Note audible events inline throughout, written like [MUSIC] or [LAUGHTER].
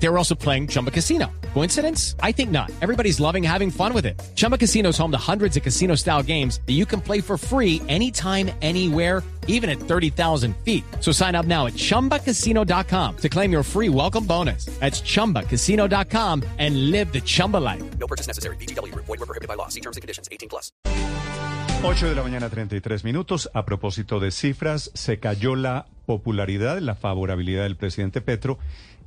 They were also playing Chumba Casino. Coincidence? I think not. Everybody's loving having fun with it. Chumba Casino is home to hundreds of casino style games that you can play for free anytime, anywhere, even at 30,000 feet. So sign up now at chumbacasino.com to claim your free welcome bonus. That's chumbacasino.com and live the Chumba life. No purchase necessary. BGW. Void were prohibited by law. See terms and conditions. 18 plus. 8 de la mañana, 33 minutos. A propósito de cifras, se cayó la popularidad, la favorabilidad del presidente Petro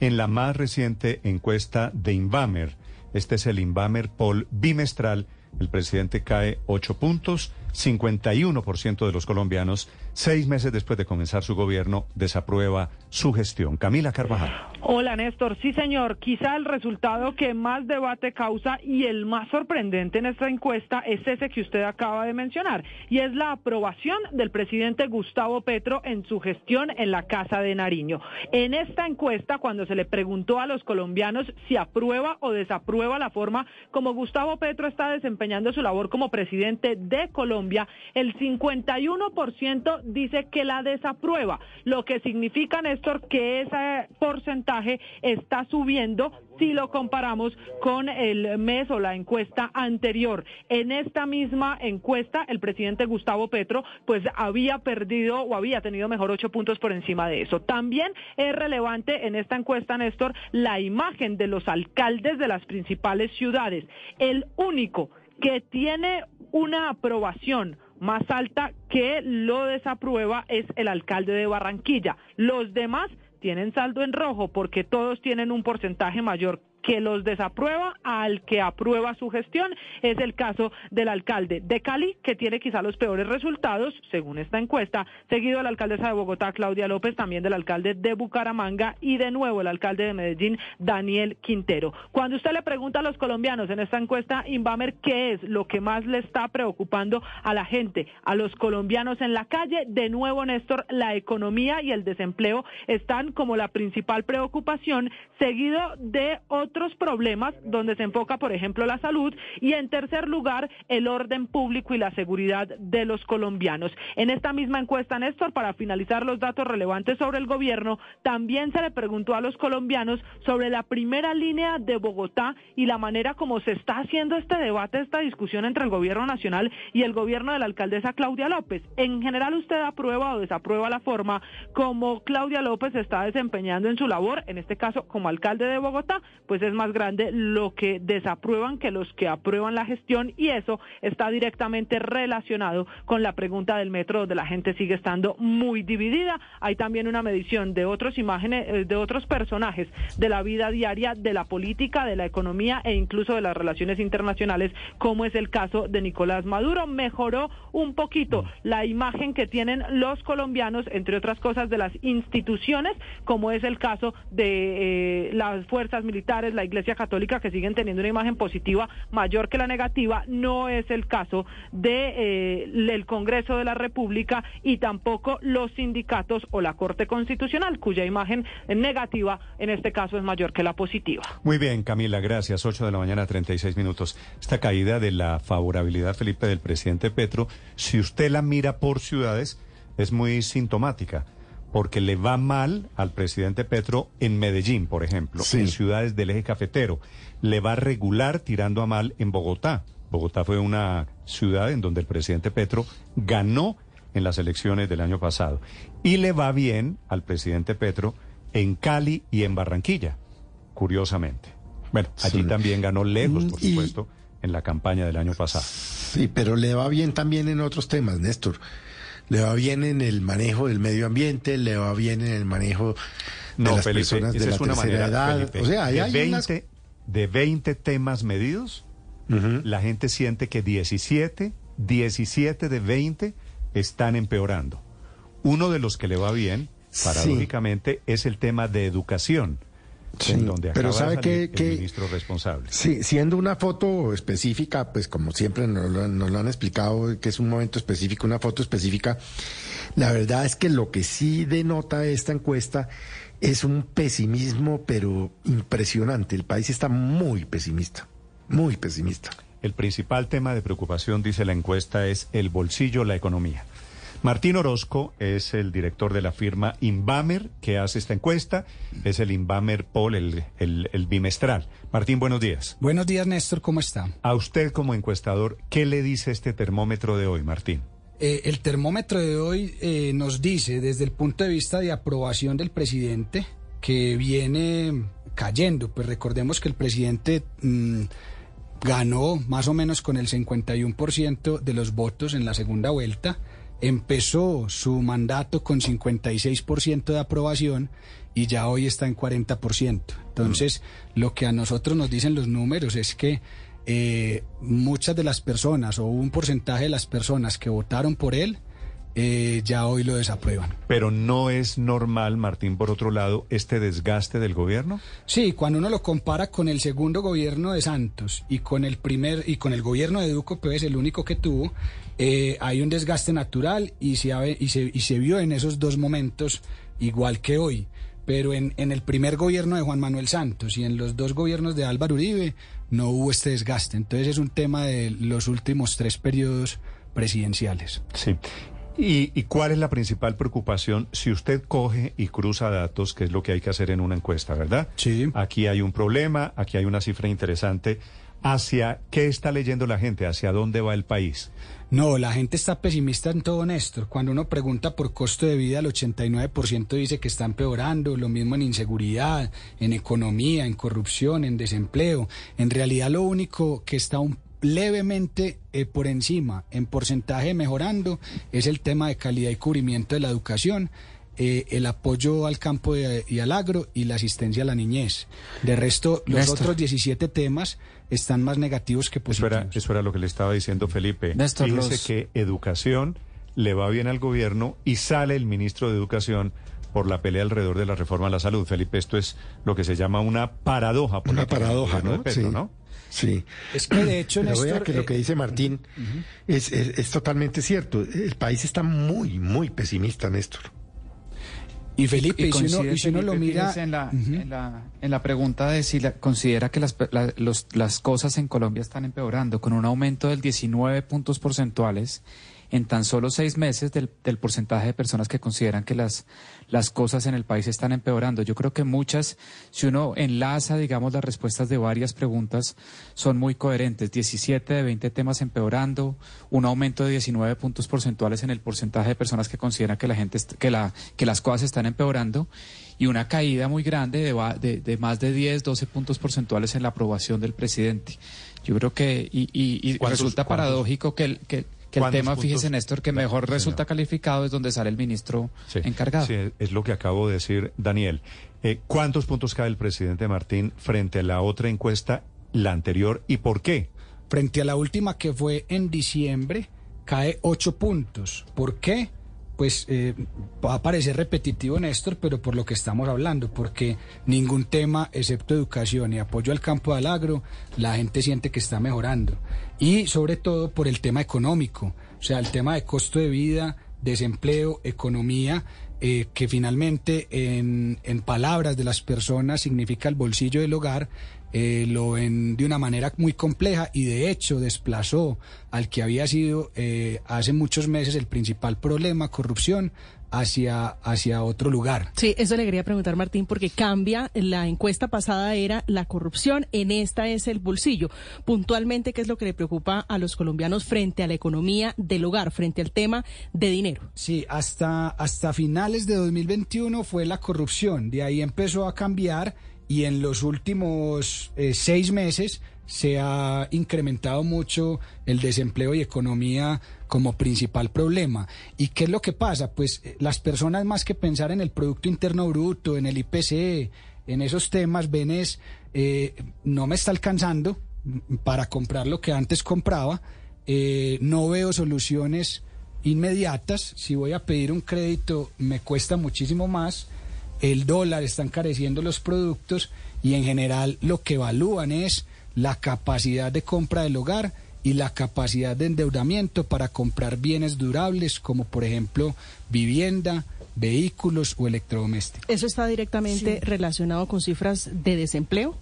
en la más reciente encuesta de Invamer. Este es el Invamer Poll bimestral. El presidente cae 8 puntos. 51% de los colombianos, seis meses después de comenzar su gobierno, desaprueba su gestión. Camila Carvajal. Hola Néstor, sí señor, quizá el resultado que más debate causa y el más sorprendente en esta encuesta es ese que usted acaba de mencionar, y es la aprobación del presidente Gustavo Petro en su gestión en la Casa de Nariño. En esta encuesta, cuando se le preguntó a los colombianos si aprueba o desaprueba la forma como Gustavo Petro está desempeñando su labor como presidente de Colombia, el 51% dice que la desaprueba, lo que significa, Néstor, que ese porcentaje está subiendo si lo comparamos con el mes o la encuesta anterior. En esta misma encuesta, el presidente Gustavo Petro, pues había perdido o había tenido mejor ocho puntos por encima de eso. También es relevante en esta encuesta, Néstor, la imagen de los alcaldes de las principales ciudades. El único que tiene una aprobación más alta que lo desaprueba es el alcalde de Barranquilla. Los demás tienen saldo en rojo porque todos tienen un porcentaje mayor que los desaprueba al que aprueba su gestión. Es el caso del alcalde de Cali, que tiene quizá los peores resultados, según esta encuesta, seguido de la alcaldesa de Bogotá, Claudia López, también del alcalde de Bucaramanga y de nuevo el alcalde de Medellín, Daniel Quintero. Cuando usted le pregunta a los colombianos en esta encuesta, Invamer, ¿qué es lo que más le está preocupando a la gente, a los colombianos en la calle? De nuevo, Néstor, la economía y el desempleo están como la principal preocupación, seguido de otros problemas donde se enfoca, por ejemplo, la salud y en tercer lugar, el orden público y la seguridad de los colombianos. En esta misma encuesta, Néstor, para finalizar los datos relevantes sobre el gobierno, también se le preguntó a los colombianos sobre la primera línea de Bogotá y la manera como se está haciendo este debate, esta discusión entre el gobierno nacional y el gobierno de la alcaldesa Claudia López. En general, ¿usted aprueba o desaprueba la forma como Claudia López está desempeñando en su labor, en este caso como alcalde de Bogotá? Pues es más grande lo que desaprueban que los que aprueban la gestión y eso está directamente relacionado con la pregunta del metro donde la gente sigue estando muy dividida. Hay también una medición de otros imágenes, eh, de otros personajes de la vida diaria, de la política, de la economía e incluso de las relaciones internacionales, como es el caso de Nicolás Maduro. Mejoró un poquito la imagen que tienen los colombianos, entre otras cosas, de las instituciones, como es el caso de eh, las fuerzas militares, la Iglesia Católica, que siguen teniendo una imagen positiva mayor que la negativa. No es el caso eh, el Congreso de la República y tampoco los sindicatos o la Corte Constitucional, cuya imagen negativa en este caso es mayor que la positiva. Muy bien, Camila, gracias. 8 de la mañana, 36 minutos. Esta caída de la favorabilidad, Felipe, del presidente Petro, si usted la mira por ciudades, es muy sintomática porque le va mal al presidente Petro en Medellín, por ejemplo, en ciudades del eje cafetero. Le va regular tirando a mal en Bogotá. Bogotá fue una ciudad en donde el presidente Petro ganó en las elecciones del año pasado. Y le va bien al presidente Petro en Cali y en Barranquilla, curiosamente. Bueno, allí también ganó lejos, por supuesto, en la campaña del año pasado. Sí, pero le va bien también en otros temas, Néstor le va bien en el manejo del medio ambiente, le va bien en el manejo de no, las Felipe, personas de la es una tercera manera, edad. Felipe, o sea, hay, de, hay 20, unas- de 20 temas medidos, la gente siente que 17, 17 de 20 están empeorando. Uno de los que le va bien, paradójicamente, es el tema de educación, Sí, en donde pero ¿sabe qué? el ministro responsable. Sí, siendo una foto específica, pues como siempre nos lo, nos lo han explicado, que es un momento específico, una foto específica, la verdad es que lo que sí denota esta encuesta es un pesimismo, pero impresionante. El país está muy pesimista, muy pesimista. el principal tema de preocupación, dice la encuesta, es el bolsillo, la economía. Martín Orozco es el director de la firma Inbamer que hace esta encuesta. Es el Inbamer Poll, el, el- el bimestral. Martín, buenos días. Buenos días, Néstor, ¿cómo está? A usted como encuestador, ¿qué le dice este termómetro de hoy, Martín? Eh, el termómetro de hoy eh, nos dice, desde el punto de vista de aprobación del presidente, que viene cayendo. Pues recordemos que el presidente mm, ganó más o menos con el 51% de los votos en la segunda vuelta. Empezó su mandato con 56% de aprobación y ya hoy está en 40%. Entonces, lo que a nosotros nos dicen los números es que eh, muchas de las personas o un porcentaje de las personas que votaron por él eh, ya hoy lo desaprueban. Pero no es normal, Martín, por otro lado, este desgaste del gobierno. Sí, cuando uno lo compara con el segundo gobierno de Santos y con el primer y con el gobierno de Duco, pues el único que tuvo, eh, hay un desgaste natural y se, ha- y, se, y se vio en esos dos momentos igual que hoy. Pero en, en el primer gobierno de Juan Manuel Santos y en los dos gobiernos de Álvaro Uribe no hubo este desgaste. Entonces es un tema de los últimos tres periodos presidenciales. Sí. ¿Y, y cuál es la principal preocupación si usted coge y cruza datos, que es lo que hay que hacer en una encuesta, ¿verdad? Sí. Aquí hay un problema, aquí hay una cifra interesante. ¿Hacia qué está leyendo la gente? ¿Hacia dónde va el país? No, la gente está pesimista en todo, Néstor. Cuando uno pregunta por costo de vida, el 89% dice que está empeorando, lo mismo en inseguridad, en economía, en corrupción, en desempleo. En realidad lo único que está un- levemente eh, por encima, en porcentaje mejorando, es el tema de calidad y cubrimiento de la educación. eh, el apoyo al campo y, y al agro y la asistencia a la niñez. De resto, los Néstor. otros 17 temas están más negativos que Eso positivos. era, eso era lo que le estaba diciendo Felipe. Néstor, Fíjese los- que educación le va bien al gobierno y sale el ministro de Educación por la pelea alrededor de la reforma a la salud. Felipe, esto es lo que se llama una paradoja. Una paradoja, ¿no? sí. ¿no? Sí. Es que de hecho, vea que lo eh, que dice Martín es, es- es totalmente cierto. El país está muy, muy pesimista, Néstor. Y Felipe, y, si uno, y si uno lo mira... en la, en, la, en la pregunta de si la- considera que las, la- los- las cosas en Colombia están empeorando, con un aumento del 19 puntos porcentuales en tan solo seis meses del, del porcentaje de personas que consideran que las, las cosas en el país están empeorando. Yo creo que muchas, si uno enlaza, digamos, las respuestas de varias preguntas, son muy coherentes. 17 de 20 temas empeorando, un aumento de 19 puntos porcentuales en el porcentaje de personas que consideran que la gente que la que las cosas están empeorando y una caída muy grande de, de, de más de 10, 12 puntos porcentuales en la aprobación del presidente. Yo creo que y, y- y ¿Cuántos- resulta paradójico que el que, que el tema, puntos? fíjese Néstor, que mejor Señor. resulta calificado es donde sale el ministro Sí, encargado. Sí, es lo que acabo de decir, Daniel. Eh, ¿Cuántos puntos cae el presidente Martín frente a la otra encuesta, la anterior, y por qué? Frente a la última que fue en diciembre, cae ocho puntos. ¿Por qué? Pues eh, va a parecer repetitivo, Néstor, pero por lo que estamos hablando, porque ningún tema, excepto educación y apoyo al campo del agro, la gente siente que está mejorando. Y sobre todo por el tema económico, o sea, el tema de costo de vida, desempleo, economía, eh, que finalmente en, en palabras de las personas significa el bolsillo del hogar, eh, lo ven de una manera muy compleja y de hecho desplazó al que había sido eh, hace muchos meses el principal problema, corrupción, hacia, hacia otro lugar. Sí, eso le quería preguntar, Martín, porque cambia. La encuesta pasada era la corrupción, en esta es el bolsillo. Puntualmente, ¿qué es lo que le preocupa a los colombianos frente a la economía del hogar, frente al tema de dinero? Sí, hasta, hasta finales de 2021 fue la corrupción, de ahí empezó a cambiar y en los últimos eh, seis meses se ha incrementado mucho el desempleo y economía como principal problema. ¿Y qué es lo que pasa? Pues eh, las personas más que pensar en el Producto Interno Bruto, en el IPC, en esos temas, ven es, eh, no me está alcanzando para comprar lo que antes compraba, eh, no veo soluciones inmediatas, si voy a pedir un crédito me cuesta muchísimo más, el dólar está encareciendo los productos y en general lo que evalúan es la capacidad de compra del hogar y la capacidad de endeudamiento para comprar bienes durables como por ejemplo vivienda, vehículos o electrodomésticos. ¿Eso está directamente relacionado con cifras de desempleo?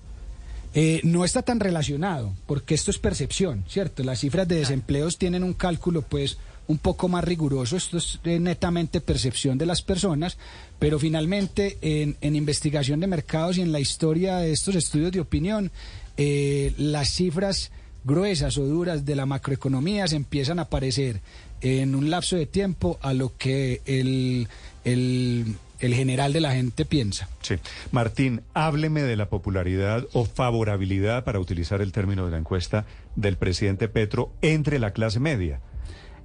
Eh, no está tan relacionado, porque esto es percepción, ¿cierto? Las cifras de desempleos tienen un cálculo, pues, un poco más riguroso. Esto es eh, netamente percepción de las personas, pero finalmente en, investigación de mercados y en la historia de estos estudios de opinión, eh, las cifras gruesas o duras de la macroeconomía se empiezan a aparecer en un lapso de tiempo a lo que el, el, el general de la gente piensa. Sí. Martín, hábleme de la popularidad o favorabilidad, para utilizar el término de la encuesta, del presidente Petro entre la clase media.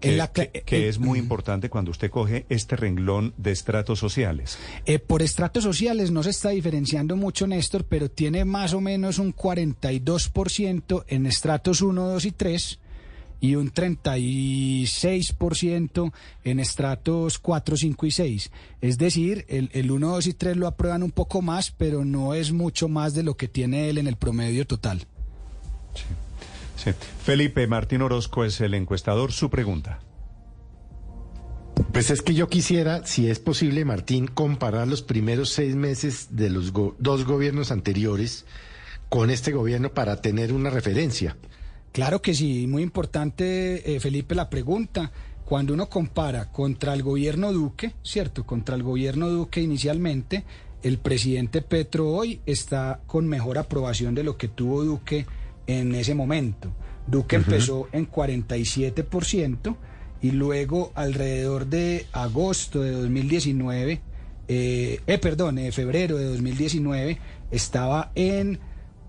En Que, la que- que eh, es muy importante cuando usted coge este renglón de estratos sociales. Eh, por estratos sociales no se está diferenciando mucho, Néstor, pero tiene más o menos un 42% en estratos 1, 2 y 3 y un 36% en estratos 4, 5 y 6. Es decir, el, el 1, 2 y 3 lo aprueban un poco más, pero no es mucho más de lo que tiene él en el promedio total. Sí. Felipe Martín Orozco es el encuestador. Su pregunta. Pues es que yo quisiera, si es posible, Martín, comparar los primeros seis meses de los go- dos gobiernos anteriores con este gobierno para tener una referencia. Claro que sí, muy importante, eh, Felipe, la pregunta. Cuando uno compara contra el gobierno Duque, ¿cierto? Contra el gobierno Duque inicialmente, el presidente Petro hoy está con mejor aprobación de lo que tuvo Duque en ese momento. Duque empezó en 47% y luego alrededor de agosto de 2019, eh, eh, perdón, de febrero de 2019, estaba en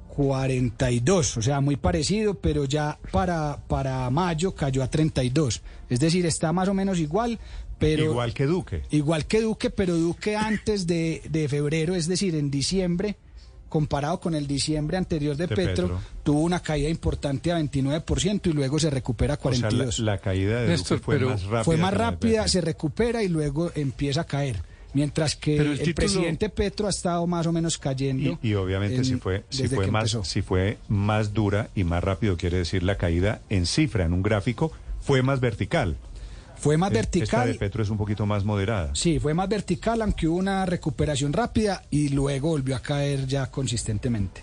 42, o sea, muy parecido, pero ya para, para mayo cayó a 32. Es decir, está más o menos igual, pero... Igual que Duque. Igual que Duque, pero Duque antes de, de febrero, es decir, en diciembre, comparado con el diciembre anterior de, De Petro, Petro. tuvo una caída importante a 29% y luego se recupera a O sea, la, 42. la caída de Néstor, fue pero- más rápida. Fue más rápida, se recupera y luego empieza a caer. Mientras que Pero el, el título- presidente Petro ha estado más o menos cayendo. Y, y obviamente en- si fue, si fue más, empezó. si fue más dura y más rápido, quiere decir la caída en cifra, en un gráfico, fue más vertical. Fue más Eh, Esta vertical. de Petro es un poquito más moderada. Sí, fue más vertical, aunque hubo una recuperación rápida y luego volvió a caer ya consistentemente.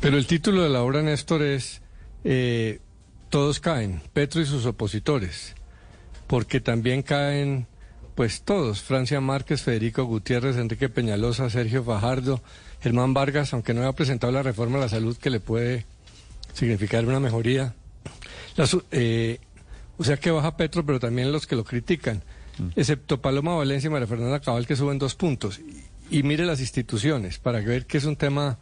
Pero el título de la obra, Néstor, es eh, Todos caen, Petro y sus opositores, porque también caen, pues todos, Francia Márquez, Federico Gutiérrez, Enrique Peñalosa, Sergio Fajardo, Germán Vargas, aunque no haya presentado la reforma a la salud que le puede significar una mejoría. La su- eh, o sea que baja Petro, pero también los que lo critican, excepto Paloma Valencia y María Fernanda Cabal, que suben dos puntos. Y, y mire las instituciones, para ver que es un tema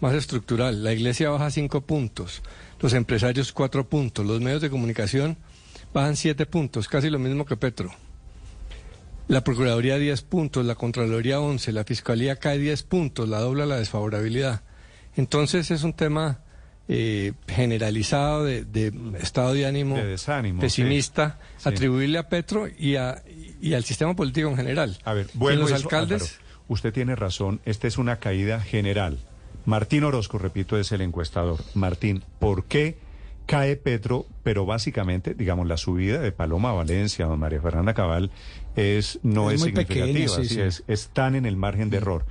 más estructural. La iglesia baja cinco puntos, los empresarios cuatro puntos, los medios de comunicación bajan siete puntos, casi lo mismo que Petro. La Procuraduría 10 puntos, la Contraloría 11, la Fiscalía cae 10 puntos, la dobla la desfavorabilidad. Entonces es un tema eh, generalizado de, de estado de ánimo De desánimo, pesimista, sí. Sí. atribuirle a Petro y, a, y al sistema político en general. A ver, vuelvo los eso, alcaldes... Álvaro. Usted tiene razón, esta es una caída general. Martín Orozco, repito, es el encuestador. Martín, ¿por qué cae Petro? Pero básicamente, digamos, la subida de Paloma Valencia, don María Fernanda Cabal, es, no Es es, muy pequeña, significativa, sí, así sí. Es, están en el margen de error.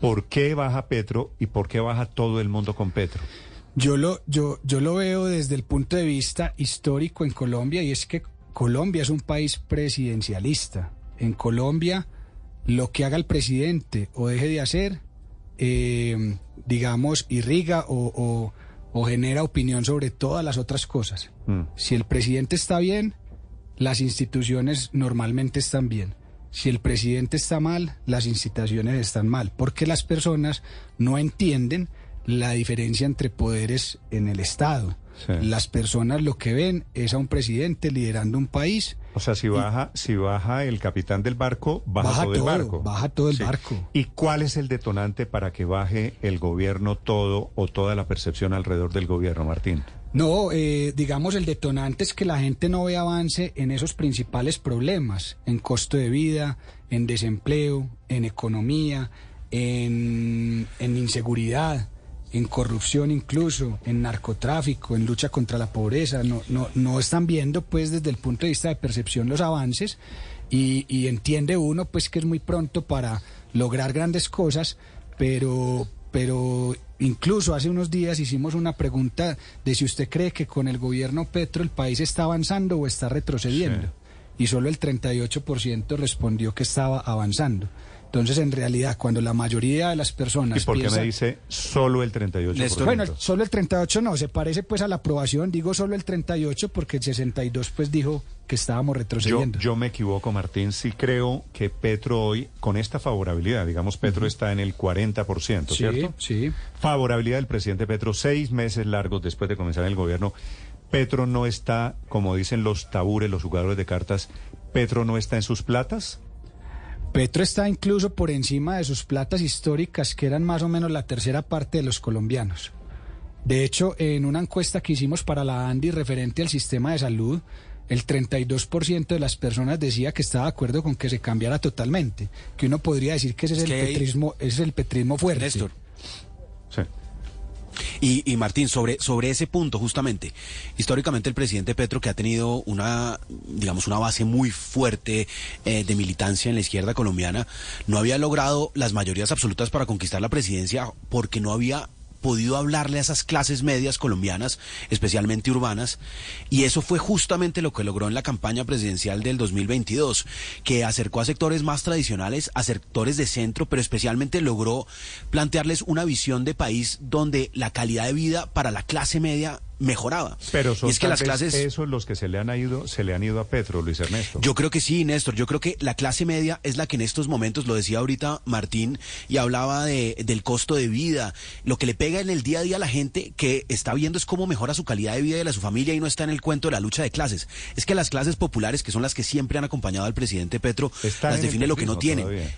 ¿Por qué baja Petro y por qué baja todo el mundo con Petro? Yo lo, yo, yo lo veo desde el punto de vista histórico en Colombia y es que Colombia es un país presidencialista. En Colombia, lo que haga el presidente o deje de hacer, eh, digamos, irriga o, o- o genera opinión sobre todas las otras cosas. Mm. Si el presidente está bien, las instituciones normalmente están bien. Si el presidente está mal, las instituciones están mal, porque las personas no entienden la diferencia entre poderes en el Estado. Sí. Las personas lo que ven es a un presidente liderando un país. O sea, si baja, si baja el capitán del barco, baja, todo, el barco. baja todo el barco. ¿Y cuál es el detonante para que baje el gobierno todo o toda la percepción alrededor del gobierno, Martín? No, eh, digamos, el detonante es que la gente no ve avance en esos principales problemas, en costo de vida, en desempleo, en economía, en, en inseguridad, en corrupción incluso, en narcotráfico, en lucha contra la pobreza. No, no, no están viendo, pues, desde el punto de vista de percepción los avances y, y entiende uno, pues, que es muy pronto para lograr grandes cosas, pero pero incluso hace unos días hicimos una pregunta de si usted cree que con el gobierno Petro el país está avanzando o está retrocediendo. Y solo el 38% respondió que estaba avanzando. Entonces, en realidad, cuando la mayoría de las personas ¿Y por qué me dice solo el 38%? bueno, solo el 38 no, se parece pues a la aprobación, digo solo el 38 porque el 62 pues dijo que estábamos retrocediendo. yo me equivoco, Martín. Sí creo que Petro hoy, con esta favorabilidad, digamos, Petro está en el 40%, sí, ¿cierto? sí. Favorabilidad del presidente Petro, seis meses largos después de comenzar el gobierno. Petro no está, como dicen los tabures, los jugadores de cartas, Petro no está en sus platas. Petro está incluso por encima de sus platas históricas, que eran más o menos la tercera parte de los colombianos. De hecho, en una encuesta que hicimos para la ANDI referente al sistema de salud, el 32% de las personas decía que estaba de acuerdo con que se cambiara totalmente, que uno podría decir que ese es, Es el petrismo, ese es el petrismo fuerte. Néstor. Sí. Y, y Martín, sobre, sobre ese punto, justamente, históricamente el presidente Petro, que ha tenido una, digamos, una base muy fuerte eh, de militancia en la izquierda colombiana, no había logrado las mayorías absolutas para conquistar la presidencia porque no había podido hablarle a esas clases medias colombianas, especialmente urbanas, y eso fue justamente lo que logró en la campaña presidencial del 2022, que acercó a sectores más tradicionales, a sectores de centro, pero especialmente logró plantearles una visión de país donde la calidad de vida para la clase media mejoraba. Pero son y es que las clases esos los que se le han ido, se le han ido a Petro, Luis Ernesto. yo creo que sí, Néstor. Yo creo que la clase media es la que en estos momentos, lo decía ahorita Martín, y hablaba de, del costo de vida, lo que le pega en el día a día a la gente que está viendo es cómo mejora su calidad de vida y la de su familia y no está en el cuento de la lucha de clases. Es que las clases populares, que son las que siempre han acompañado al presidente Petro, las define lo que no tienen. todavía.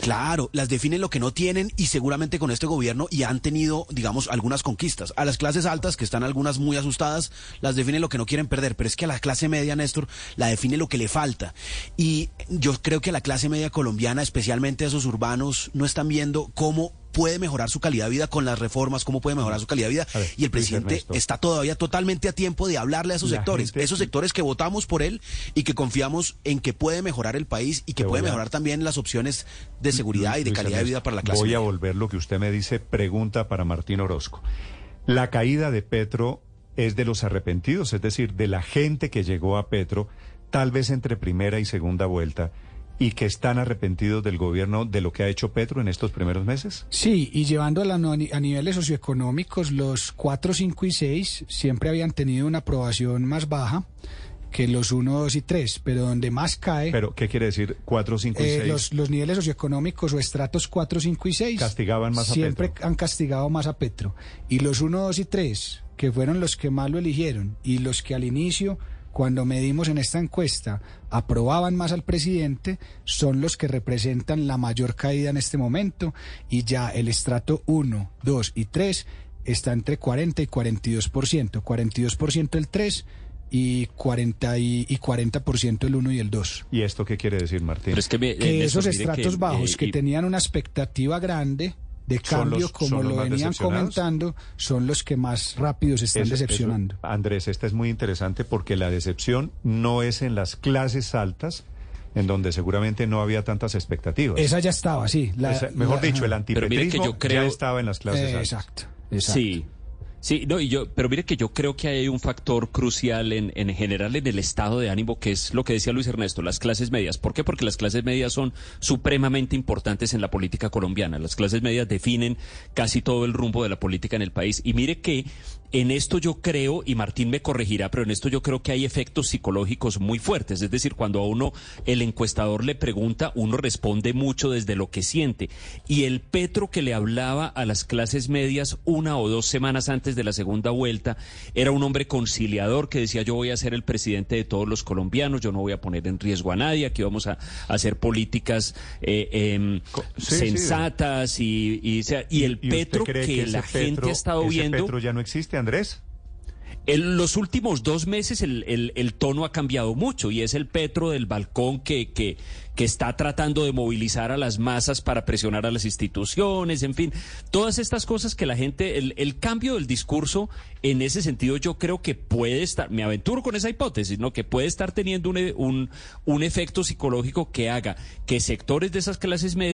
Claro, las definen lo que no tienen y seguramente con este gobierno y han tenido, digamos, algunas conquistas. A las clases altas, que están algunas muy asustadas, las define lo que no quieren perder, pero es que a la clase media, Néstor, la define lo que le falta. Y yo creo que a la clase media colombiana, especialmente a esos urbanos, no están viendo cómo puede mejorar su calidad de vida con las reformas, cómo puede mejorar su calidad de vida. Ver, y el presidente Ernesto. está todavía totalmente a tiempo de hablarle a esos La sectores, gente- esos sectores que votamos por él y que confiamos en que puede mejorar el país y que Te puede a- mejorar también las opciones de seguridad y de Luis calidad de vida para la clase Voy a volver lo que usted me dice, pregunta para Martín Orozco. La caída de Petro es de los arrepentidos, es decir, de la gente que llegó a Petro, tal vez entre primera y segunda vuelta, y que están arrepentidos del gobierno de lo que ha hecho Petro en estos primeros meses. Sí, y llevando a, la a niveles socioeconómicos, los 4, 5 y 6 siempre habían tenido una aprobación más baja que los 1, 2 y 3, pero donde más cae, Pero, ¿qué quiere decir 4, 5 y eh, 6? los, los niveles socioeconómicos o estratos 4, 5 y 6 Castigaban más a siempre Petro. han castigado más a Petro. Y los 1, 2 y 3, que fueron los que más lo eligieron y los que al inicio, cuando medimos en esta encuesta, aprobaban más al presidente, son los que representan la mayor caída en este momento y ya el estrato 1, 2 y 3 está entre 40 y 42%, 42% el 3 y 40 y, y 40% el 1 y el 2. ¿Y esto qué quiere decir, Martín? Pero es que, me- eh, Que Néstor, esos estratos que, bajos eh, que y- tenían una expectativa grande de cambio, los- como lo venían comentando, son los que más rápido se están Eso- eso- decepcionando. Andrés, esta es muy interesante porque la decepción no es en las clases altas, en donde seguramente no había tantas expectativas. Esa ya estaba, sí. la- Esa- mejor la- dicho, el mire que antipetrismo yo creo- ya estaba en las clases Eh, altas. exacto, exacto. Sí. Sí, no, y yo, pero mire que yo creo que hay un factor crucial en, en general en el estado de ánimo, que es lo que decía Luis Ernesto, las clases medias. ¿Por qué? Porque las clases medias son supremamente importantes en la política colombiana. Las clases medias definen casi todo el rumbo de la política en el país. Y mire que en esto yo creo, y Martín me corregirá, pero en esto yo creo que hay efectos psicológicos muy fuertes. Es decir, cuando a uno el encuestador le pregunta, uno responde mucho desde lo que siente. Y el Petro que le hablaba a las clases medias una o dos semanas antes de la segunda vuelta era un hombre conciliador que decía yo voy a ser el presidente de todos los colombianos, yo no voy a poner en riesgo a nadie, aquí vamos a, a hacer políticas eh, em, sí, sí. sensatas y, y, el ¿Y usted Petro que, la gente Petro- ha estado viendo... Petro ya no existe, Andrés? En los últimos dos meses el, tono ha cambiado mucho y es el Petro del balcón que está tratando de movilizar a las masas para presionar a las instituciones, en fin, todas estas cosas que la gente, el, el cambio del discurso en ese sentido yo creo que puede estar, me aventuro con esa hipótesis, ¿no? Que puede estar teniendo un, un, un efecto psicológico que haga que sectores de esas clases medias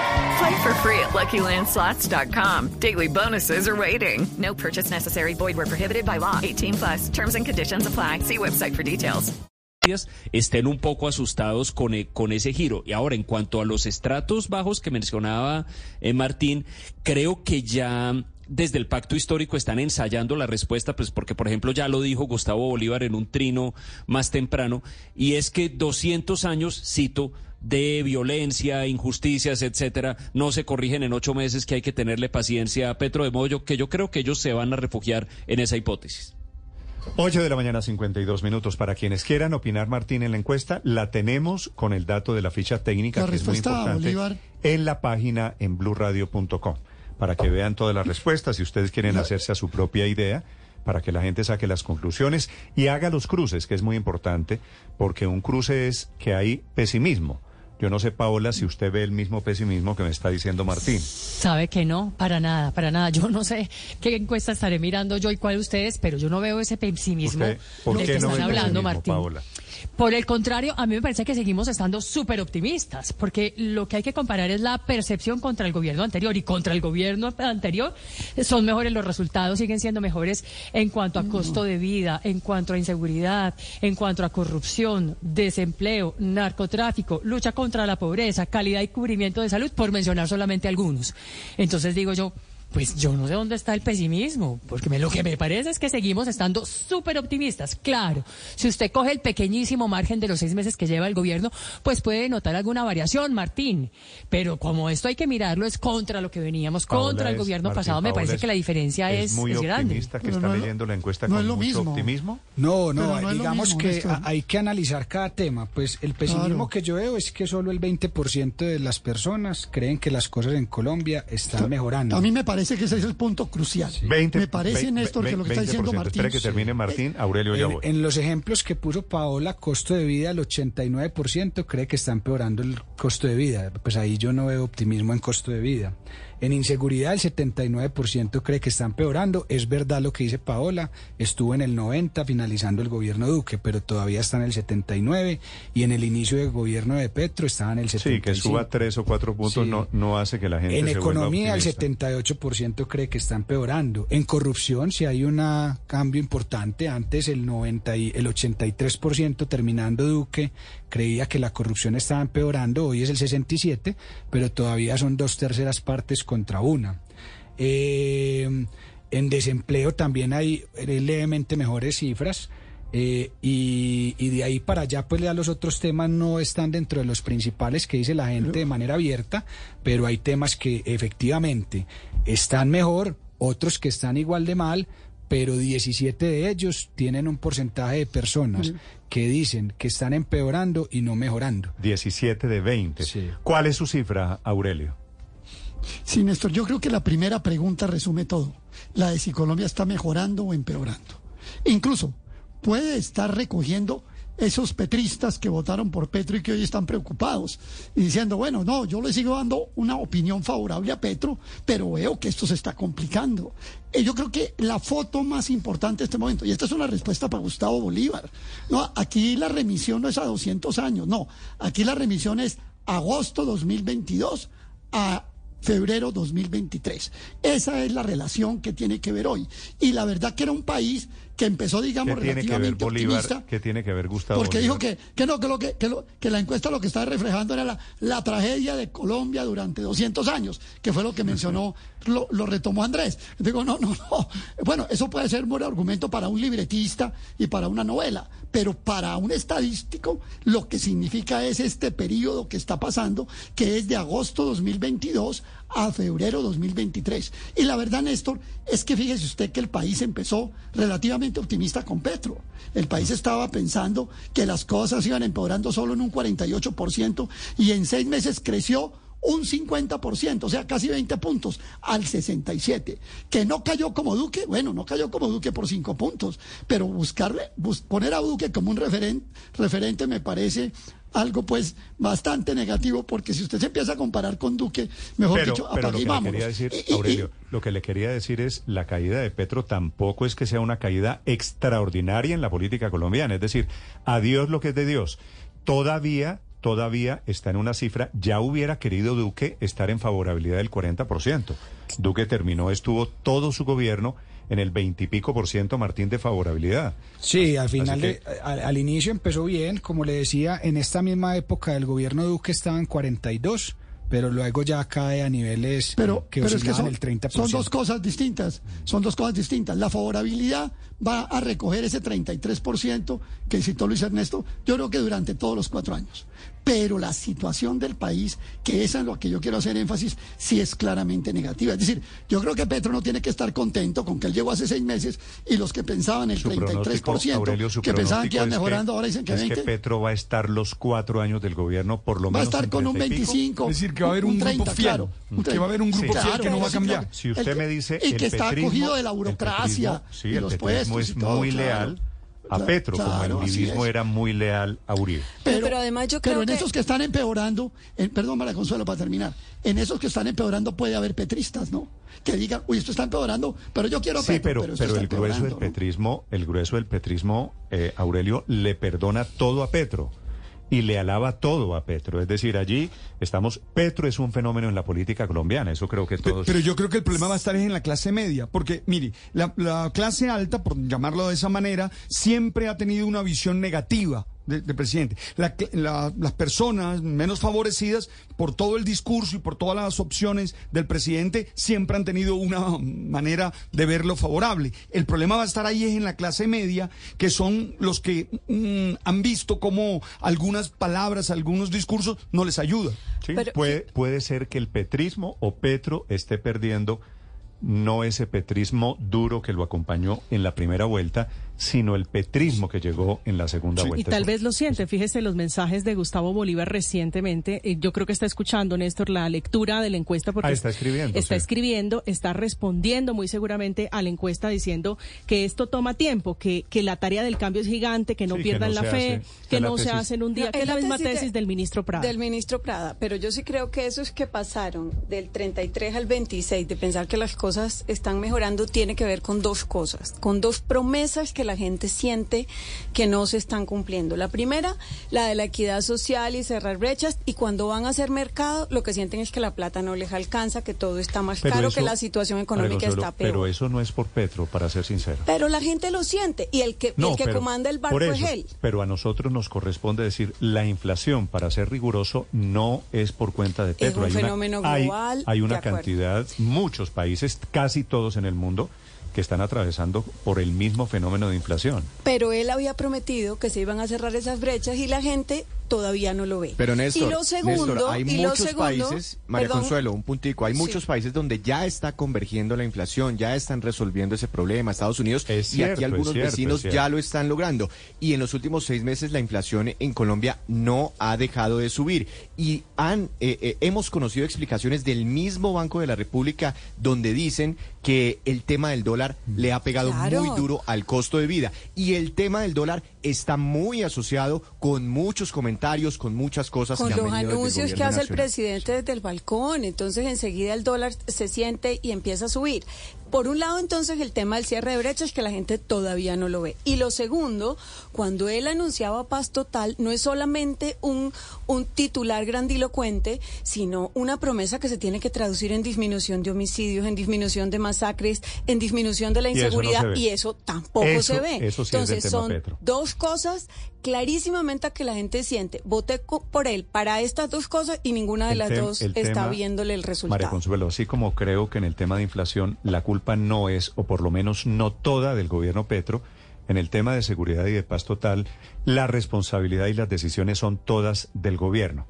Play for free at LuckyLandSlots.com. Daily bonuses are waiting. No purchase necessary. Void were prohibited by law. 18 plus. Terms and conditions apply. See website for details. estén un poco asustados con, e- con ese giro. Y ahora, en cuanto a los estratos bajos que mencionaba eh, Martín, creo que ya desde el pacto histórico están ensayando la respuesta, pues porque, por ejemplo, ya lo dijo Gustavo Bolívar en un trino más temprano, y es que 200 años, cito, de violencia, injusticias, etcétera, no se corrigen en ocho meses, que hay que tenerle paciencia a Petro, de modo yo- que yo creo que ellos se van a refugiar en esa hipótesis. 8 de la mañana, 52 minutos. Para quienes quieran opinar, Martín, en la encuesta, la tenemos con el dato de la ficha técnica, La que es muy importante, Bolívar. en la página en blurradio.com, para que vean todas las respuestas, si ustedes quieren hacerse a su propia idea, para que la gente saque las conclusiones y haga los cruces, que es muy importante, porque un cruce es que hay pesimismo. Yo no sé, Paola, si usted ve el mismo pesimismo que me está diciendo Martín. Sabe que no, para nada, para nada. Yo no sé qué encuesta estaré mirando yo y cuál ustedes, pero yo no veo ese pesimismo Usted, ¿Por del qué que no están hablando, Martín. Paola? Por el contrario, a mí me parece que seguimos estando súper optimistas, porque lo que hay que comparar es la percepción contra el gobierno anterior y contra el gobierno anterior son mejores los resultados, siguen siendo mejores en cuanto a costo de vida, en cuanto a inseguridad, en cuanto a corrupción, desempleo, narcotráfico, lucha contra la pobreza, calidad y cubrimiento de salud, por mencionar solamente algunos. Entonces digo yo, pues yo no sé dónde está el pesimismo, porque me- lo que me parece es que seguimos estando súper optimistas. Claro, si usted coge el pequeñísimo margen de los seis meses que lleva el gobierno, pues puede notar alguna variación, Martín. Pero como esto hay que mirarlo, es contra lo que veníamos, Paola contra el gobierno Martín, pasado, me parece es- que la diferencia es, es muy es grande. optimista que está leyendo la encuesta no con es lo mucho mismo. optimismo. No, no, no digamos mismo, que hay que analizar cada tema. Pues el pesimismo Claro. que yo veo es que solo el 20% de las personas creen que las cosas en Colombia están mejorando. A mí me parece que ese es el punto crucial. 20, me parece, ve- Néstor, que lo que está diciendo 20%. Martín. Espere que termine Martín, Aurelio ya En, voy. en los ejemplos que puso Paola, costo de vida, el 89% cree que está empeorando el costo de vida. Pues ahí yo no veo optimismo en costo de vida. En inseguridad, el 79% cree que está empeorando. Es verdad lo que dice Paola, estuvo en el 90 finalizando el gobierno Duque, pero todavía está en el 79 y en el inicio del gobierno de Petro estaba en el 75. Sí, que suba tres o cuatro puntos Sí. no, no hace que la gente En se economía, el optimista. 78% cree que está empeorando. En corrupción, si hay un cambio importante. Antes el 90 y el 83% terminando Duque creía que la corrupción estaba empeorando. Hoy es el 67, pero todavía son dos terceras partes contra una. Eh, en desempleo también hay levemente mejores cifras. eh, y, y de ahí para allá, pues ya los otros temas no están dentro de los principales que dice la gente de manera abierta, pero hay temas que efectivamente están mejor, otros que están igual de mal, pero 17 de ellos tienen un porcentaje de personas que dicen que están empeorando y no mejorando. 17 de 20. ¿Cuál es su cifra, Aurelio? Sí, Néstor, yo creo que la primera pregunta resume todo. La de si Colombia está mejorando o empeorando. Incluso puede estar recogiendo esos petristas que votaron por Petro y que hoy están preocupados diciendo, bueno, no, yo le sigo dando una opinión favorable a Petro, pero veo que esto se está complicando. Eh, yo creo que la foto más importante de este momento, y esta es una respuesta para Gustavo Bolívar, no, aquí la remisión no es a 200 años, no, aquí la remisión es agosto 2022 a febrero 2023. Esa es la relación que tiene que ver hoy. Y la verdad que era un país que empezó, digamos, ¿Qué tiene que ver relativamente Bolívar? optimista. ¿Qué tiene que ver Gustavo Porque Bolívar? dijo que, que no, que, lo que, que, lo- que la encuesta lo que estaba reflejando era la, la tragedia de Colombia durante 200 años, que fue lo que mencionó, lo, lo retomó Andrés. Digo, no, no, no. Bueno, eso puede ser un buen argumento para un libretista y para una novela, pero para un estadístico lo que significa es este periodo que está pasando, que es de agosto 2022 a febrero 2023. Y la verdad, Néstor, es que fíjese usted que el país empezó relativamente optimista con Petro. El país estaba pensando que las cosas iban empeorando solo en un 48% y en seis meses creció un 50%, o sea, casi 20 puntos, al 67. Que no cayó como Duque, bueno, no cayó como Duque por 5 puntos, pero buscarle, bus- poner a Duque como un referen- referente me parece algo pues bastante negativo, porque si usted se empieza a comparar con Duque, mejor pero, dicho, pero lo que le quería decir, Y- y- Aurelio, lo que le quería decir es la caída de Petro tampoco es que sea una caída extraordinaria en la política colombiana. Es decir, adiós lo que es de Dios. Todavía, todavía está en una cifra. Ya hubiera querido Duque estar en favorabilidad del 40%. Duque terminó, estuvo todo su gobierno en el 20 y pico por ciento, Martín, de favorabilidad. Sí, al final, de- al, al inicio empezó bien, como le decía, en esta misma época del gobierno Duque estaba en 42, pero luego ya cae a niveles Pero, que pero es que oscilaban son, el 30%. son dos cosas distintas. Son dos cosas distintas. La favorabilidad va a recoger ese 33% que citó Luis Ernesto, yo creo que durante todos los cuatro años. Pero la situación del país, que es en lo que yo quiero hacer énfasis, sí es claramente negativa. Es decir, yo creo que Petro no tiene que estar contento con que él llegó hace seis meses y los que pensaban el Su pronóstico, 33%, Aurelio, que pensaban que iban es mejorando, ahora dicen que es 20. que Petro va a estar los cuatro años del gobierno por lo Va a menos estar en con un 30 y pico. 25. Es decir, que va a haber un grupo 30, fiel, claro, un que va a haber un grupo Claro, fiel que no va a sí, cambiar. claro. Si usted El que- me dice y que el está petrismo- acogido de la el burocracia petrismo, sí, y el los petrismo puestos es y todo, muy claro. leal a Claro, Petro, como el es. era muy leal a Uribe. Pero, pero además yo pero creo en que- esos que están empeorando, en- perdón, María Consuelo, para terminar, en esos que están empeorando puede haber petristas, ¿no? Que digan, uy, esto está empeorando, pero yo quiero Sí, Petro, pero, pero el grueso del petrismo, el grueso del petrismo, eh, Aurelio, le perdona todo a Petro y le alaba todo a Petro. Es decir, allí estamos, Petro es un fenómeno en la política colombiana, eso creo que todos... Pero yo creo que el problema va a estar en la clase media, porque mire, la, la clase alta, por llamarlo de esa manera, siempre ha tenido una visión negativa de- del presidente. La cl- la- las personas menos favorecidas, por todo el discurso y por todas las opciones del presidente, siempre han tenido una manera de verlo favorable. El problema va a estar ahí es en la clase media, que son los que mm, han visto cómo algunas palabras, algunos discursos no les ayudan. Sí, Pero- puede, puede ser que el petrismo o Petro esté perdiendo no ese petrismo duro que lo acompañó en la primera vuelta, sino el petrismo que llegó en la segunda Y vuelta. tal vez lo siente. Fíjese los mensajes de Gustavo Bolívar recientemente. Eh, Yo creo que está escuchando, Néstor, la lectura de la encuesta porque Ah, está escribiendo, Está sí. escribiendo, está respondiendo muy seguramente a la encuesta diciendo que esto toma tiempo, que, que la tarea del cambio es gigante, que no Sí, que pierdan no la fe, hace. que la no se hace en un día, No, que es la misma tesis de- tesis del ministro Prada. Del ministro Prada, pero yo sí creo que eso es que pasaron del 33 al 26, de pensar que las cosas están mejorando, tiene que ver con dos cosas, con dos promesas que la gente siente que no se están cumpliendo. La primera, la de la equidad social y cerrar brechas, y cuando van a hacer mercado, lo que sienten es que la plata no les alcanza, que todo está más Pero caro, eso- que la situación económica Consuelo, está peor. Pero eso no es por Petro, para ser sincero. Pero la gente lo siente, y el que, el que pero comanda el barco es él. Pero a nosotros nos corresponde decir, la inflación, para ser riguroso, no es por cuenta de Petro. un hay una- fenómeno global, Hay, una cantidad, muchos países, casi todos en el mundo, que están atravesando por el mismo fenómeno de inflación. Pero él había prometido que se iban a cerrar esas brechas y la gente todavía no lo ve. Pero Néstor, y lo segundo, Néstor, hay y lo muchos segundo- países, María perdón, Consuelo, un puntico, hay Sí. muchos países donde ya está convergiendo la inflación, ya están resolviendo ese problema, Estados Unidos Es y cierto, aquí algunos cierto, vecinos ya lo están logrando. Y en los últimos seis meses la inflación en Colombia no ha dejado de subir. Y han, eh, eh, hemos conocido explicaciones del mismo Banco de la República donde dicen que el tema del dólar le ha pegado Claro. muy duro al costo de vida. Y el tema del dólar está muy asociado con muchos comentarios, con muchas cosas con que han los el anuncios que hace el presidente desde el balcón, entonces enseguida el dólar se siente y empieza a subir. Por un lado, entonces, el tema del cierre de brechas que la gente todavía no lo ve. Y lo segundo, cuando él anunciaba paz total, no es solamente un, un titular grandilocuente, sino una promesa que se tiene que traducir en disminución de homicidios, en disminución de masacres, en disminución de la Y eso no inseguridad, se y eso tampoco Eso- se ve. eso sí entonces, tema son Petro. dos cosas clarísimamente que la gente siente. Voté por él para estas dos cosas y ninguna de El las dos está tema, viéndole el María resultado. Consuelo, así como creo que en el tema de inflación la culpa no es, o por lo menos no toda del gobierno Petro, en el tema de seguridad y de paz total, la responsabilidad y las decisiones son todas del gobierno.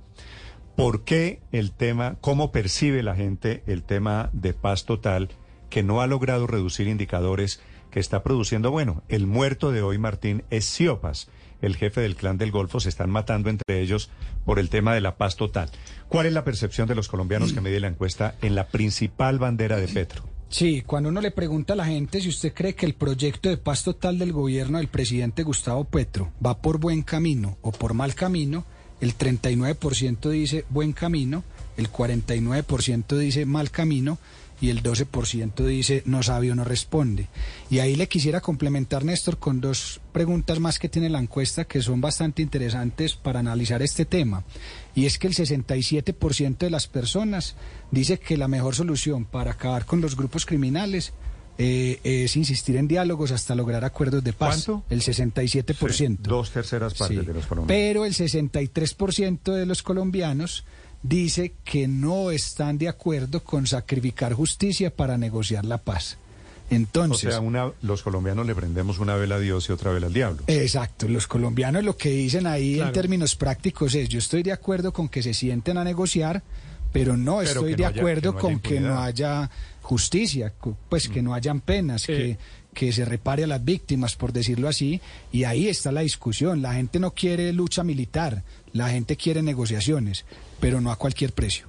¿Por qué el tema, cómo percibe la gente el tema de paz total que no ha logrado reducir indicadores que está produciendo, bueno, el muerto de hoy, Martín, es Siopas, el jefe del clan del Golfo, se están matando entre ellos por el tema de la paz total. ¿Cuál es la percepción de los colombianos que mide la encuesta en la principal bandera de Petro? Sí, cuando uno le pregunta a la gente si usted cree que el proyecto de paz total del gobierno del presidente Gustavo Petro va por buen camino o por mal camino, el 39% dice buen camino, el 49% dice mal camino y el 12% dice no sabe o no responde. Y ahí le quisiera complementar, Néstor, con dos preguntas más que tiene la encuesta que son bastante interesantes para analizar este tema. Y es que el 67% de las personas dice que la mejor solución para acabar con los grupos criminales eh, es insistir en diálogos hasta lograr acuerdos de paz. ¿Cuánto? El 67%. Sí, dos terceras partes Sí. de los colombianos. Pero el 63% de los colombianos dice que no están de acuerdo con sacrificar justicia para negociar la paz. Entonces, o sea, una, los colombianos le prendemos una vela a Dios y otra vela al diablo. Exacto, los colombianos lo que dicen ahí en términos prácticos es, yo estoy de acuerdo con que se sienten a negociar, pero no Pero estoy de no haya- acuerdo que no haya con que no haya justicia, pues que no hayan penas, que, que se repare a las víctimas, por decirlo así, y ahí está la discusión. La gente no quiere lucha militar, la gente quiere negociaciones, pero no a cualquier precio.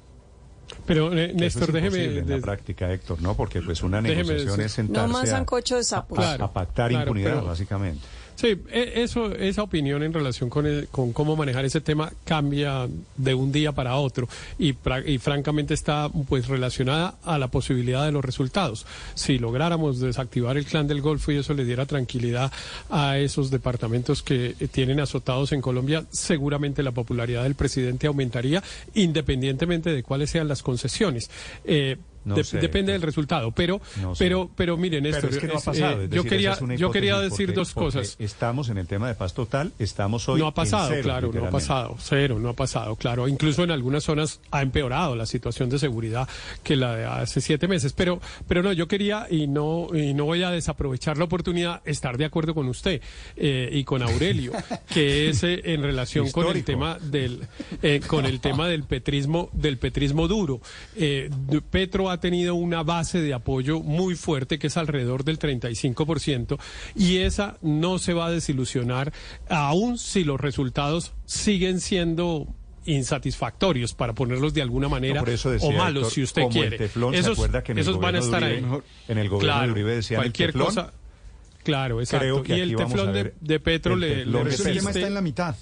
Pero, eh, Eso Néstor, es déjeme... en la des- práctica, Héctor, ¿no? Porque pues una Déjeme negociación es sentarse No más a- sancocho de sapos. a, Claro, a pactar claro, impunidad, pero- básicamente. Sí, e- eso, esa opinión en relación con, el- con cómo manejar ese tema cambia de un día para otro y, y francamente está pues relacionada a la posibilidad de los resultados. Si lográramos desactivar el clan del Golfo y eso le diera tranquilidad a esos departamentos que tienen azotados en Colombia, seguramente la popularidad del presidente aumentaría independientemente de cuáles sean las concesiones. Eh, No de- sé, depende del resultado, pero, No sé. pero, pero miren, Pero Néstor, es que no ha es, pasado. eh, es yo quería, es yo quería decir dos cosas. Estamos en el tema de paz total, estamos hoy No ha pasado, en cero, claro, no ha pasado, cero, no ha pasado, claro. Incluso en algunas zonas ha empeorado la situación de seguridad que la de hace siete meses. Pero, pero no, yo quería y no y no voy a desaprovechar la oportunidad estar de acuerdo con usted eh, y con Aurelio, [LAUGHS] que es eh, en relación con el tema del eh, con el tema del petrismo del petrismo duro. Eh, Petro ha tenido una base de apoyo muy fuerte que es alrededor del 35% y esa no se va a desilusionar aun si los resultados siguen siendo insatisfactorios para ponerlos de alguna manera No, por eso decía, o malos Héctor, si usted como quiere. el teflón, ¿se esos acuerda que en el esos van a estar ahí. En el gobierno de Claro, Uribe decían el cualquier teflón? cosa. Claro, exacto. Creo que y el teflón de, de Petro el le, teflón le Pero ese tema resiste está en la mitad.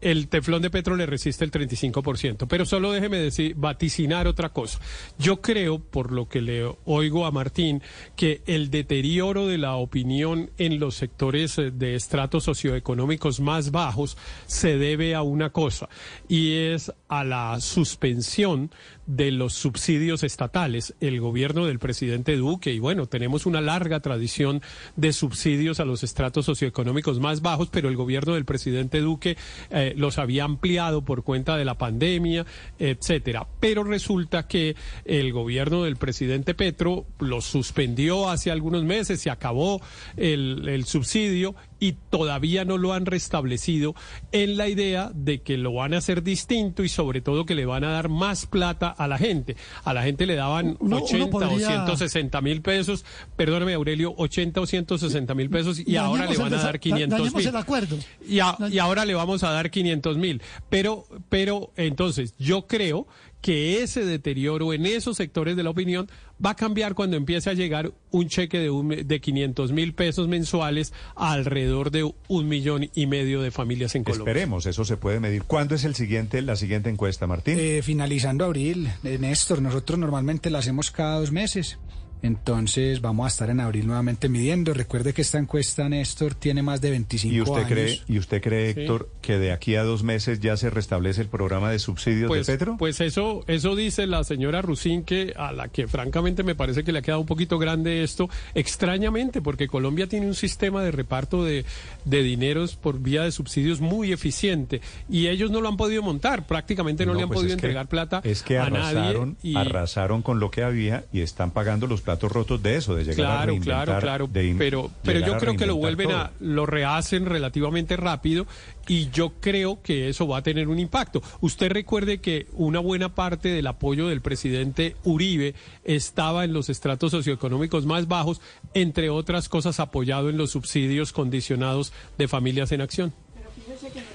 El teflón de Petro le resiste el 35%. Pero solo déjeme decir, vaticinar otra cosa. Yo creo, por lo que le oigo a Martín, que el deterioro de la opinión en los sectores eh, de estratos socioeconómicos más bajos se debe a una cosa, y es a la suspensión de los subsidios estatales. El gobierno del presidente Duque, y bueno, tenemos una larga tradición de subsidios a los estratos socioeconómicos más bajos, pero el gobierno del presidente Duque eh, los había ampliado por cuenta de la pandemia, etcétera. Pero resulta que el gobierno del presidente Petro los suspendió hace algunos meses, se acabó el, el subsidio y todavía no lo han restablecido en la idea de que lo van a hacer distinto y sobre todo que le van a dar más plata a la gente. A la gente le daban Uno- uno 80 o podría- 160 mil pesos, perdóname Aurelio, 80 o 160 mil pesos y ahora le van a dar 500 dañemos mil. el acuerdo. Y, a- y ahora le vamos a dar 500 mil. Pero, pero entonces yo creo que ese deterioro en esos sectores de la opinión va a cambiar cuando empiece a llegar un cheque de, un, de 500 mil pesos mensuales a alrededor de un millón y medio de familias en Colombia. Esperemos, eso se puede medir. ¿Cuándo es el siguiente, la siguiente encuesta, Martín? Eh, finalizando abril, eh, Néstor, nosotros normalmente la hacemos cada dos meses. Entonces vamos a estar en abril nuevamente midiendo. Recuerde que esta encuesta, Néstor, tiene más de 25 ¿Y usted años. cree, y usted cree Sí. Héctor, que de aquí a dos meses ya se restablece el programa de subsidios Pues, de Petro? pues eso, eso dice la señora Rusín, que a la que francamente me parece que le ha quedado un poquito grande esto, extrañamente, porque Colombia tiene un sistema de reparto de, de dineros por vía de subsidios muy eficiente y ellos no lo han podido montar, prácticamente no, le han pues podido que- entregar plata Es que a arrasaron, nadie. y- arrasaron con lo que había y están pagando los platos rotos de eso, de llegar a Claro, reinventar. claro, claro. de Pero, pero yo a creo que lo vuelven a, lo rehacen relativamente rápido y yo creo que eso va a tener un impacto. Usted recuerde que una buena parte del apoyo del presidente Uribe estaba en los estratos socioeconómicos más bajos, entre otras cosas apoyado en los subsidios condicionados de familias en acción.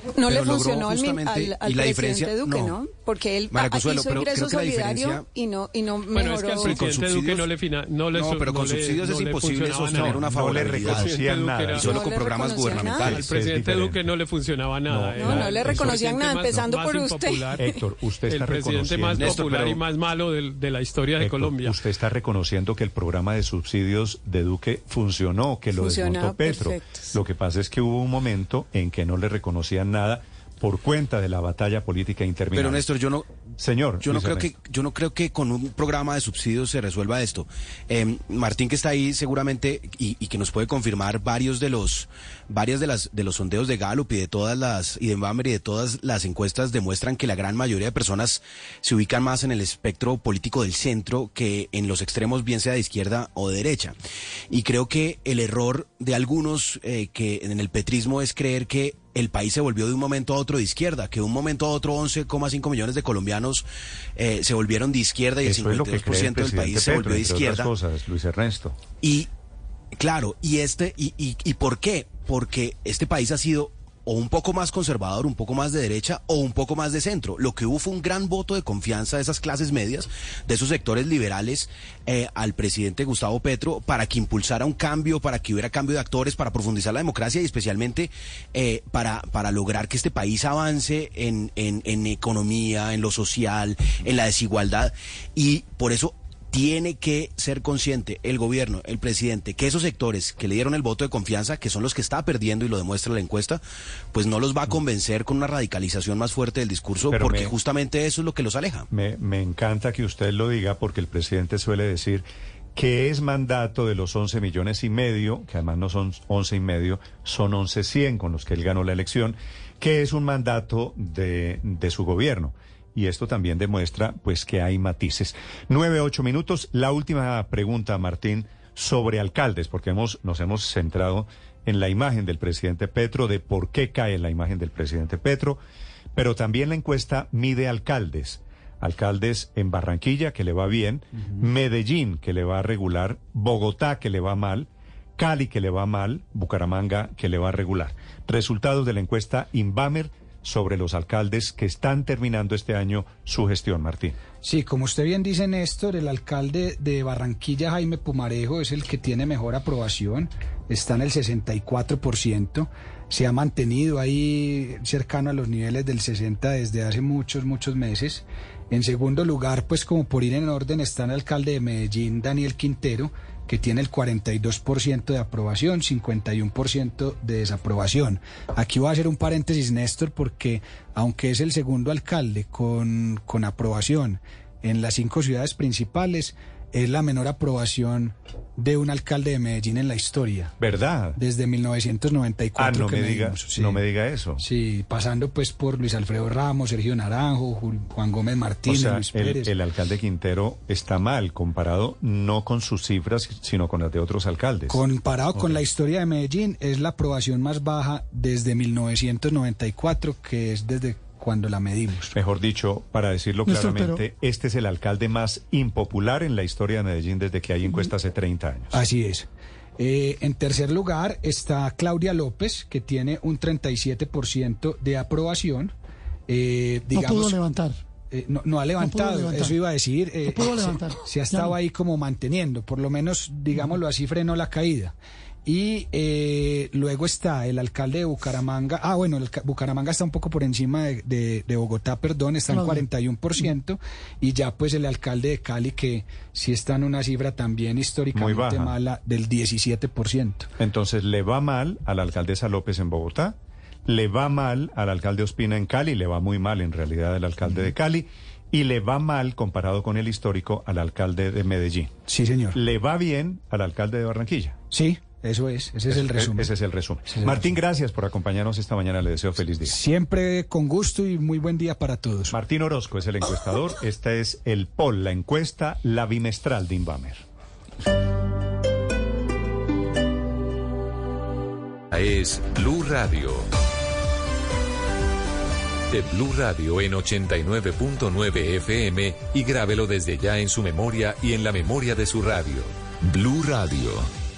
No Pero le funcionó al, al- al y la presidente diferencia- Duque, no. ¿no? Porque él María Consuelo, hizo ingreso solidario diferencia- y no, y no Bueno, es que al mejoró. presidente Duque no le, fina- no le No, pero con no le- subsidios es no le imposible funcionaba sostener nada. una No le favorabilidad. reconocían Duque nada. Y solo No con le programas nada. Al gubernamentales. presidente. Duque no le funcionaba nada. No, era no, no le el reconocían nada, empezando más por usted. impopular, Héctor, usted está El presidente más reconociendo- popular Néstor, y más malo de, la historia de Héctor, Colombia. Usted está reconociendo que el programa de subsidios de Duque funcionó, que lo desmontó Petro. Lo que pasa es que hubo un momento en que no le reconocían nada por cuenta de la batalla política interminable. Pero Néstor, yo no, Señor, yo no Luis creo que yo no creo que con un programa de subsidios se resuelva esto. Eh, Martín que está ahí seguramente y, y que nos puede confirmar varios de los varias de las de los sondeos de Gallup y de todas las y de Bamber y de todas las encuestas demuestran que la gran mayoría de personas se ubican más en el espectro político del centro que en los extremos bien sea de izquierda o de derecha. Y creo que el error de algunos eh, que en el petrismo es creer que el país se volvió de un momento a otro de izquierda, que de un momento a otro 11,5 millones de colombianos eh, se volvieron de izquierda y el Eso es lo que cree el 52% del país se volvió de izquierda. cosas, Luis Ernesto. Y claro, y este y, y, y por qué? Porque este país ha sido o un poco más conservador, un poco más de derecha o un poco más de centro. Lo que hubo fue un gran voto de confianza de esas clases medias, de esos sectores liberales eh, al presidente Gustavo Petro para que impulsara un cambio, para que hubiera cambio de actores, para profundizar la democracia y especialmente eh, para, para lograr que este país avance en, en, en economía, en lo social, en la desigualdad. Y por eso tiene que ser consciente el gobierno, el presidente, que esos sectores que le dieron el voto de confianza, que son los que está perdiendo y lo demuestra la encuesta, pues no los va a convencer con una radicalización más fuerte del discurso, Pero porque me- justamente eso es lo que los aleja. Me, me encanta que usted lo diga porque el presidente suele decir que es mandato de los 11 millones y medio, que además no son 11 y medio, son 11 100 con los que él ganó la elección, que es un mandato de, de su gobierno. Y esto también demuestra pues que hay matices. Nueve, ocho minutos. La última pregunta, Martín, sobre alcaldes, porque hemos, nos hemos centrado en la imagen del presidente Petro, de por qué cae la imagen del presidente Petro, pero también la encuesta mide alcaldes. Alcaldes en Barranquilla, que le va bien, Medellín, que le va regular, Bogotá, que le va mal, Cali, que le va mal, Bucaramanga, que le va regular. Resultados de la encuesta Inbamer sobre los alcaldes que están terminando este año su gestión, Martín. Sí, como usted bien dice, Néstor, el alcalde de Barranquilla, Jaime Pumarejo, es el que tiene mejor aprobación, está en el 64%, se ha mantenido ahí cercano a los niveles del 60 desde hace muchos, muchos meses. En segundo lugar, pues como por ir en orden, está el alcalde de Medellín, Daniel Quintero, que tiene el 42% de aprobación, 51% de desaprobación. Aquí voy a hacer un paréntesis, Néstor, porque aunque es el segundo alcalde con, con aprobación en las cinco ciudades principales, es la menor aprobación de un alcalde de Medellín en la historia. ¿Verdad? Desde 1994. Ah, no que me diga, sí. no me diga eso. Sí, pasando pues por Luis Alfredo Ramos, Sergio Naranjo, Juan Gómez O Martínez, sea, Luis el, Pérez. el alcalde Quintero está mal comparado no con sus cifras, sino con las de otros alcaldes. Comparado con la historia de Medellín, es la aprobación más baja desde 1994, que es desde cuando la medimos. Mejor dicho, para decirlo Néstor, claramente, este es el alcalde más impopular en la historia de Medellín desde que hay encuesta hace 30 años. Así es. Eh, en tercer lugar está Claudia López, que tiene un 37% de aprobación. Eh, No digamos, pudo levantar. eh, no, no ha levantado, levantar. eso iba a decir. eh, No pudo se- levantar. Se, ha Ya estado no. ahí como manteniendo, por lo menos, digámoslo así, frenó la caída. Y eh, luego está el alcalde de Bucaramanga. Ah, bueno, el ca- Bucaramanga está un poco por encima de, de- de Bogotá, perdón, está en Claudio. 41%. Y ya pues el alcalde de Cali, que sí está en una cifra también históricamente mala, del 17%. Entonces, le va mal a la alcaldesa López en Bogotá, le va mal al alcalde Ospina en Cali, le va muy mal en realidad al alcalde de Cali, y le va mal, comparado con el histórico, al alcalde de Medellín. Sí, señor. Le va bien al alcalde de Barranquilla. Sí, eso es, ese es el resumen. Ese es el resumen. Ese es el Martín, gracias por acompañarnos esta mañana. Le deseo feliz día. Siempre con gusto y muy buen día para todos. Martín Orozco es el encuestador. Esta es el POL, la encuesta, la bimestral de Inbamer. Es Blue Radio. De Blue Radio en 89.9 FM y grábelo desde ya en su memoria y en la memoria de su radio. Blue Radio,